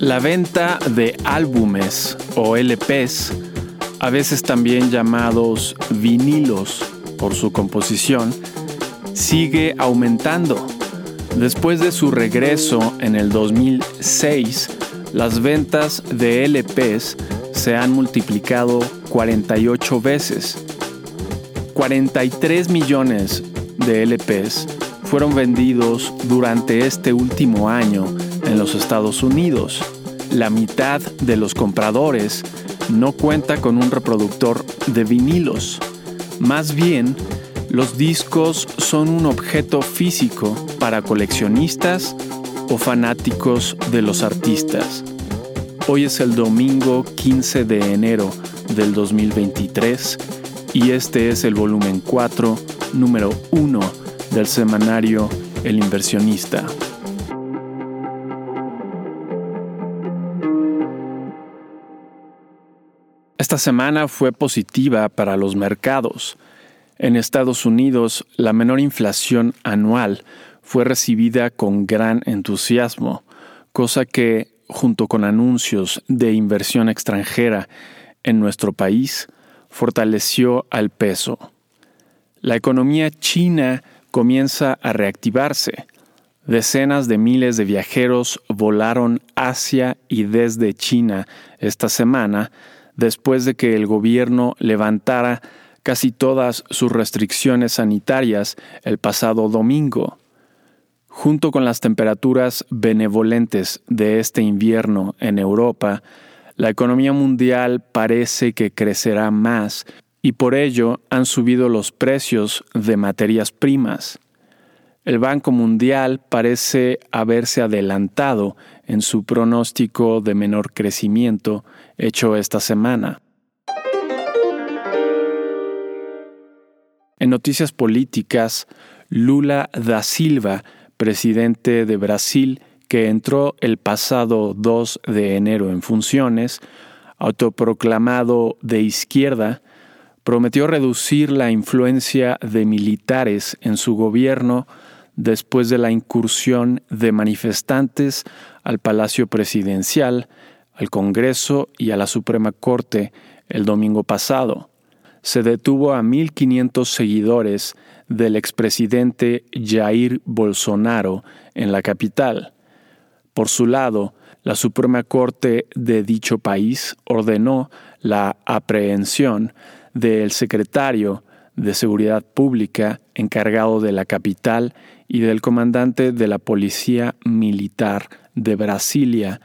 La venta de álbumes o LPs, a veces también llamados vinilos por su composición, sigue aumentando. Después de su regreso en el 2006, las ventas de LPs se han multiplicado 48 veces. 43 millones de LPs fueron vendidos durante este último año en los Estados Unidos. La mitad de los compradores no cuenta con un reproductor de vinilos. Más bien, los discos son un objeto físico para coleccionistas o fanáticos de los artistas. Hoy es el domingo 15 de enero del 2023 y este es el volumen 4, número 1 del semanario El inversionista. Esta semana fue positiva para los mercados. En Estados Unidos, la menor inflación anual fue recibida con gran entusiasmo, cosa que, junto con anuncios de inversión extranjera en nuestro país, fortaleció al peso. La economía china comienza a reactivarse. Decenas de miles de viajeros volaron hacia y desde China esta semana después de que el gobierno levantara casi todas sus restricciones sanitarias el pasado domingo. Junto con las temperaturas benevolentes de este invierno en Europa, la economía mundial parece que crecerá más y por ello han subido los precios de materias primas. El Banco Mundial parece haberse adelantado en su pronóstico de menor crecimiento hecho esta semana. En noticias políticas, Lula da Silva, presidente de Brasil, que entró el pasado 2 de enero en funciones, autoproclamado de izquierda, prometió reducir la influencia de militares en su gobierno después de la incursión de manifestantes al Palacio Presidencial, al Congreso y a la Suprema Corte el domingo pasado. Se detuvo a 1.500 seguidores del expresidente Jair Bolsonaro en la capital. Por su lado, la Suprema Corte de dicho país ordenó la aprehensión del secretario de Seguridad Pública encargado de la capital y del comandante de la Policía Militar de Brasilia.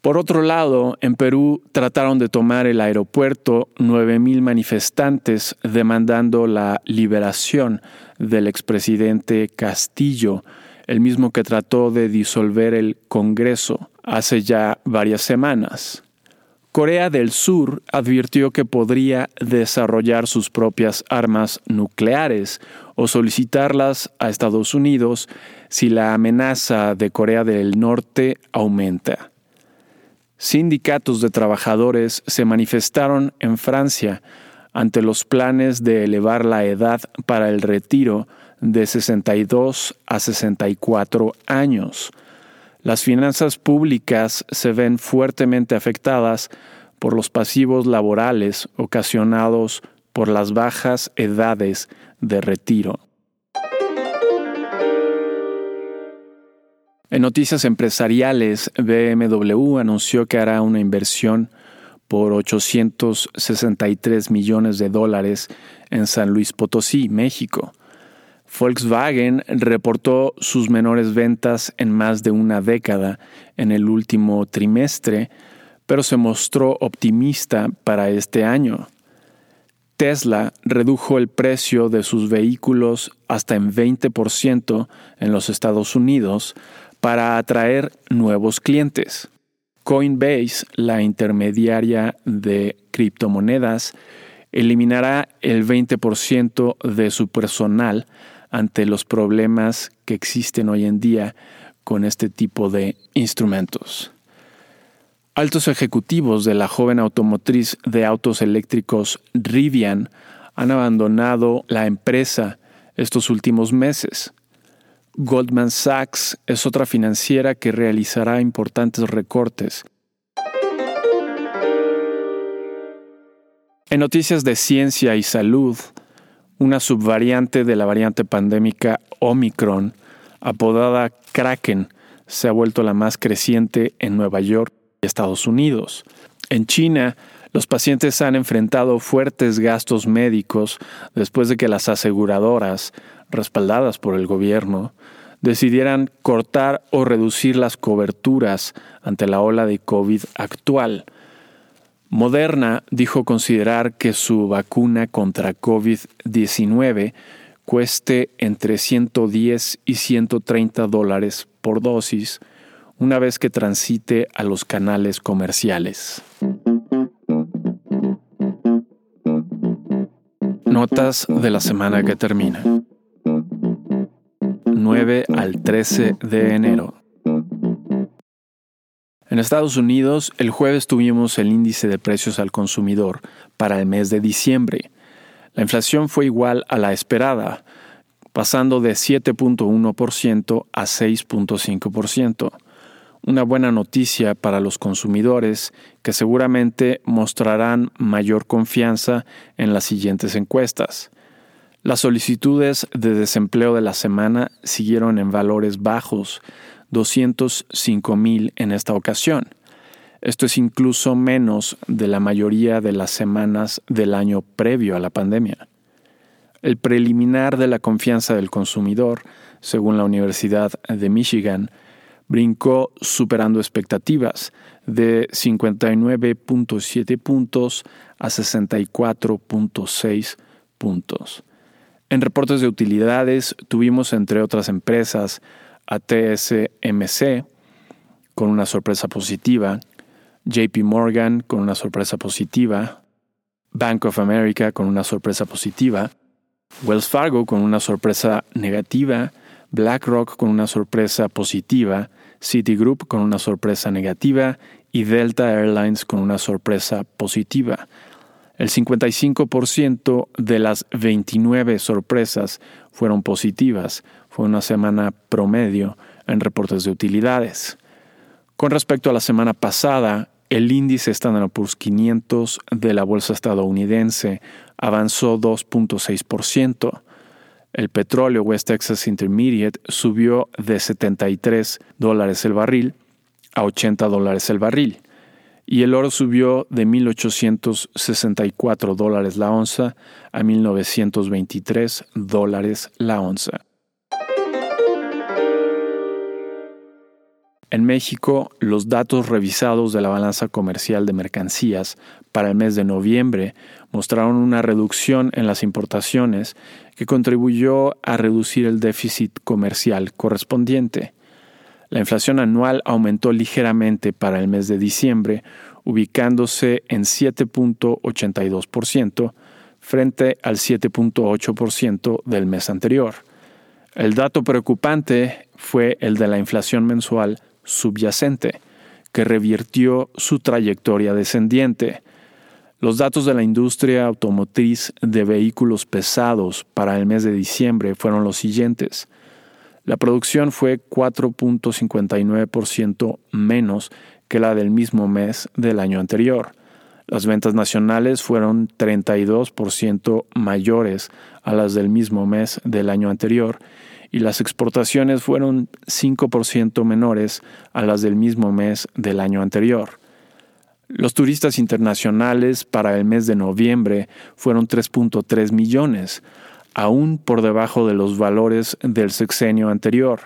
Por otro lado, en Perú trataron de tomar el aeropuerto 9.000 manifestantes demandando la liberación del expresidente Castillo, el mismo que trató de disolver el Congreso hace ya varias semanas. Corea del Sur advirtió que podría desarrollar sus propias armas nucleares o solicitarlas a Estados Unidos si la amenaza de Corea del Norte aumenta. Sindicatos de trabajadores se manifestaron en Francia ante los planes de elevar la edad para el retiro de 62 a 64 años las finanzas públicas se ven fuertemente afectadas por los pasivos laborales ocasionados por las bajas edades de retiro. En noticias empresariales, BMW anunció que hará una inversión por 863 millones de dólares en San Luis Potosí, México, Volkswagen reportó sus menores ventas en más de una década en el último trimestre, pero se mostró optimista para este año. Tesla redujo el precio de sus vehículos hasta en 20% en los Estados Unidos para atraer nuevos clientes. Coinbase, la intermediaria de criptomonedas, eliminará el 20% de su personal ante los problemas que existen hoy en día con este tipo de instrumentos. Altos ejecutivos de la joven automotriz de autos eléctricos Rivian han abandonado la empresa estos últimos meses. Goldman Sachs es otra financiera que realizará importantes recortes. En noticias de ciencia y salud, una subvariante de la variante pandémica Omicron, apodada Kraken, se ha vuelto la más creciente en Nueva York y Estados Unidos. En China, los pacientes han enfrentado fuertes gastos médicos después de que las aseguradoras, respaldadas por el gobierno, decidieran cortar o reducir las coberturas ante la ola de COVID actual. Moderna dijo considerar que su vacuna contra COVID-19 cueste entre 110 y 130 dólares por dosis una vez que transite a los canales comerciales. Notas de la semana que termina. 9 al 13 de enero. En Estados Unidos, el jueves tuvimos el índice de precios al consumidor para el mes de diciembre. La inflación fue igual a la esperada, pasando de 7.1% a 6.5%. Una buena noticia para los consumidores que seguramente mostrarán mayor confianza en las siguientes encuestas. Las solicitudes de desempleo de la semana siguieron en valores bajos, 205 mil en esta ocasión. Esto es incluso menos de la mayoría de las semanas del año previo a la pandemia. El preliminar de la confianza del consumidor, según la Universidad de Michigan, brincó superando expectativas de 59.7 puntos a 64.6 puntos. En reportes de utilidades tuvimos entre otras empresas a TSMC con una sorpresa positiva, JP Morgan con una sorpresa positiva, Bank of America con una sorpresa positiva, Wells Fargo con una sorpresa negativa, BlackRock con una sorpresa positiva, Citigroup con una sorpresa negativa y Delta Airlines con una sorpresa positiva. El 55% de las 29 sorpresas fueron positivas. Fue una semana promedio en reportes de utilidades. Con respecto a la semana pasada, el índice Standard Poor's 500 de la bolsa estadounidense avanzó 2.6%. El petróleo West Texas Intermediate subió de 73 dólares el barril a 80 dólares el barril. Y el oro subió de 1.864 dólares la onza a 1.923 dólares la onza. En México, los datos revisados de la balanza comercial de mercancías para el mes de noviembre mostraron una reducción en las importaciones que contribuyó a reducir el déficit comercial correspondiente. La inflación anual aumentó ligeramente para el mes de diciembre, ubicándose en 7.82% frente al 7.8% del mes anterior. El dato preocupante fue el de la inflación mensual subyacente, que revirtió su trayectoria descendiente. Los datos de la industria automotriz de vehículos pesados para el mes de diciembre fueron los siguientes. La producción fue 4.59% menos que la del mismo mes del año anterior. Las ventas nacionales fueron 32% mayores a las del mismo mes del año anterior y las exportaciones fueron 5% menores a las del mismo mes del año anterior. Los turistas internacionales para el mes de noviembre fueron 3.3 millones, aún por debajo de los valores del sexenio anterior.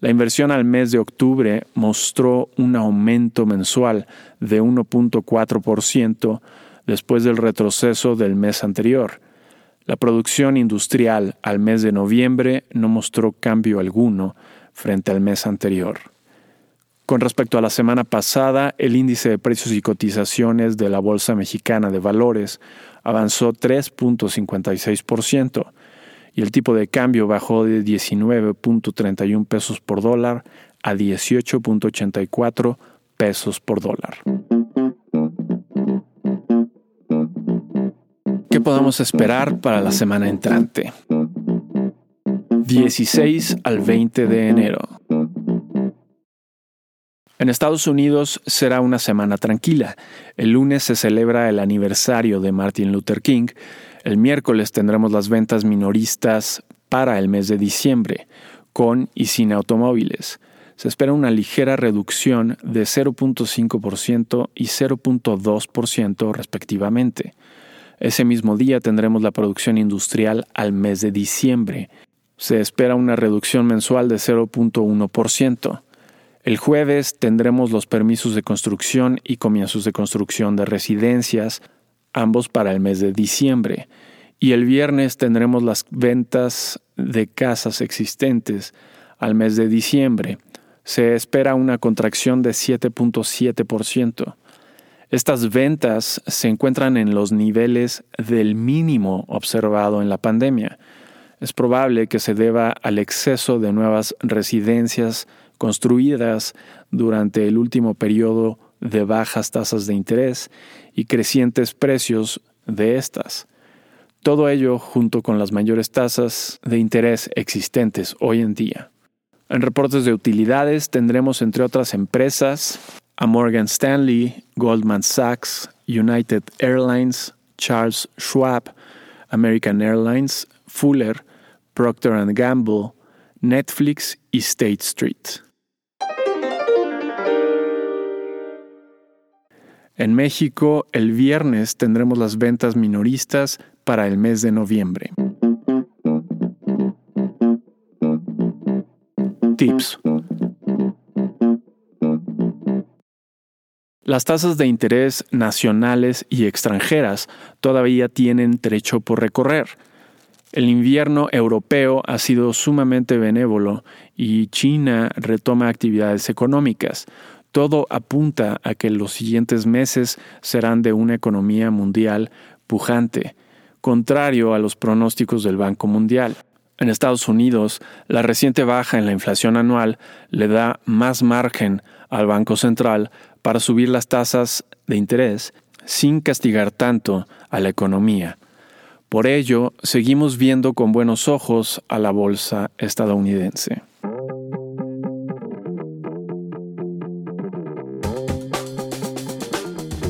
La inversión al mes de octubre mostró un aumento mensual de 1.4% después del retroceso del mes anterior la producción industrial al mes de noviembre no mostró cambio alguno frente al mes anterior. Con respecto a la semana pasada, el índice de precios y cotizaciones de la Bolsa Mexicana de Valores avanzó 3.56% y el tipo de cambio bajó de 19.31 pesos por dólar a 18.84 pesos por dólar. ¿Qué podemos esperar para la semana entrante? 16 al 20 de enero. En Estados Unidos será una semana tranquila. El lunes se celebra el aniversario de Martin Luther King. El miércoles tendremos las ventas minoristas para el mes de diciembre, con y sin automóviles. Se espera una ligera reducción de 0.5% y 0.2% respectivamente. Ese mismo día tendremos la producción industrial al mes de diciembre. Se espera una reducción mensual de 0.1%. El jueves tendremos los permisos de construcción y comienzos de construcción de residencias, ambos para el mes de diciembre. Y el viernes tendremos las ventas de casas existentes al mes de diciembre. Se espera una contracción de 7.7%. Estas ventas se encuentran en los niveles del mínimo observado en la pandemia. Es probable que se deba al exceso de nuevas residencias construidas durante el último periodo de bajas tasas de interés y crecientes precios de estas. Todo ello junto con las mayores tasas de interés existentes hoy en día. En reportes de utilidades tendremos entre otras empresas a Morgan Stanley, Goldman Sachs, United Airlines, Charles Schwab, American Airlines, Fuller, Procter ⁇ Gamble, Netflix y State Street. En México, el viernes tendremos las ventas minoristas para el mes de noviembre. Tips. Las tasas de interés nacionales y extranjeras todavía tienen trecho por recorrer. El invierno europeo ha sido sumamente benévolo y China retoma actividades económicas. Todo apunta a que los siguientes meses serán de una economía mundial pujante, contrario a los pronósticos del Banco Mundial. En Estados Unidos, la reciente baja en la inflación anual le da más margen al Banco Central para subir las tasas de interés sin castigar tanto a la economía. Por ello, seguimos viendo con buenos ojos a la bolsa estadounidense.